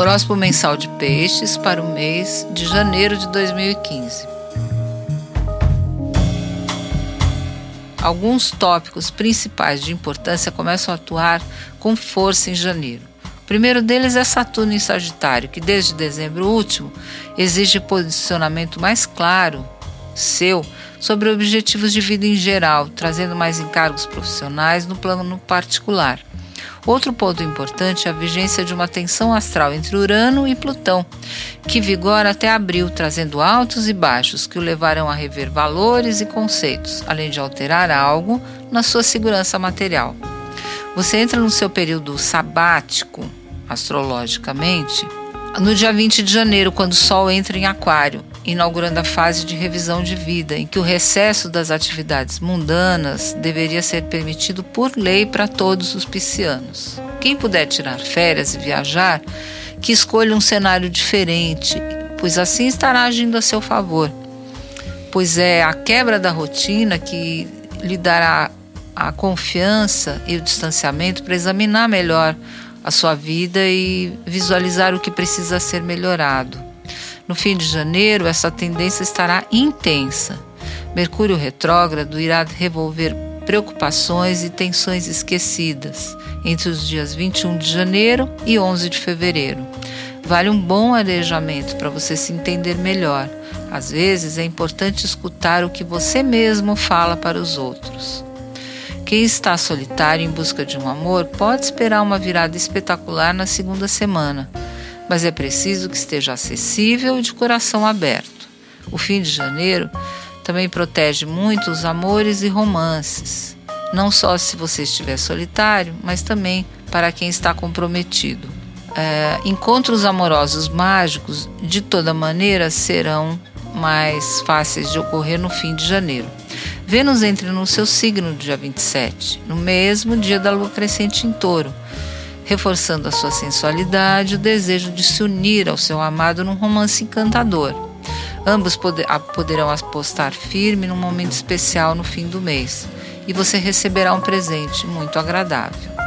Horóscopo mensal de peixes para o mês de janeiro de 2015. Alguns tópicos principais de importância começam a atuar com força em janeiro. O primeiro deles é Saturno em Sagitário, que desde dezembro último exige posicionamento mais claro seu sobre objetivos de vida em geral, trazendo mais encargos profissionais no plano particular. Outro ponto importante é a vigência de uma tensão astral entre Urano e Plutão, que vigora até abril, trazendo altos e baixos que o levarão a rever valores e conceitos, além de alterar algo na sua segurança material. Você entra no seu período sabático, astrologicamente, no dia 20 de janeiro, quando o Sol entra em Aquário, inaugurando a fase de revisão de vida, em que o recesso das atividades mundanas deveria ser permitido por lei para todos os piscianos. Quem puder tirar férias e viajar, que escolha um cenário diferente, pois assim estará agindo a seu favor. Pois é a quebra da rotina que lhe dará a confiança e o distanciamento para examinar melhor a sua vida e visualizar o que precisa ser melhorado. No fim de janeiro, essa tendência estará intensa. Mercúrio retrógrado irá revolver preocupações e tensões esquecidas entre os dias 21 de janeiro e 11 de fevereiro. Vale um bom arejamento para você se entender melhor. Às vezes é importante escutar o que você mesmo fala para os outros. Quem está solitário em busca de um amor pode esperar uma virada espetacular na segunda semana mas é preciso que esteja acessível e de coração aberto. O fim de janeiro também protege muito os amores e romances, não só se você estiver solitário, mas também para quem está comprometido. É, encontros amorosos mágicos, de toda maneira, serão mais fáceis de ocorrer no fim de janeiro. Vênus entra no seu signo no dia 27, no mesmo dia da lua crescente em touro reforçando a sua sensualidade e o desejo de se unir ao seu amado num romance encantador. Ambos poder, poderão apostar firme num momento especial no fim do mês e você receberá um presente muito agradável.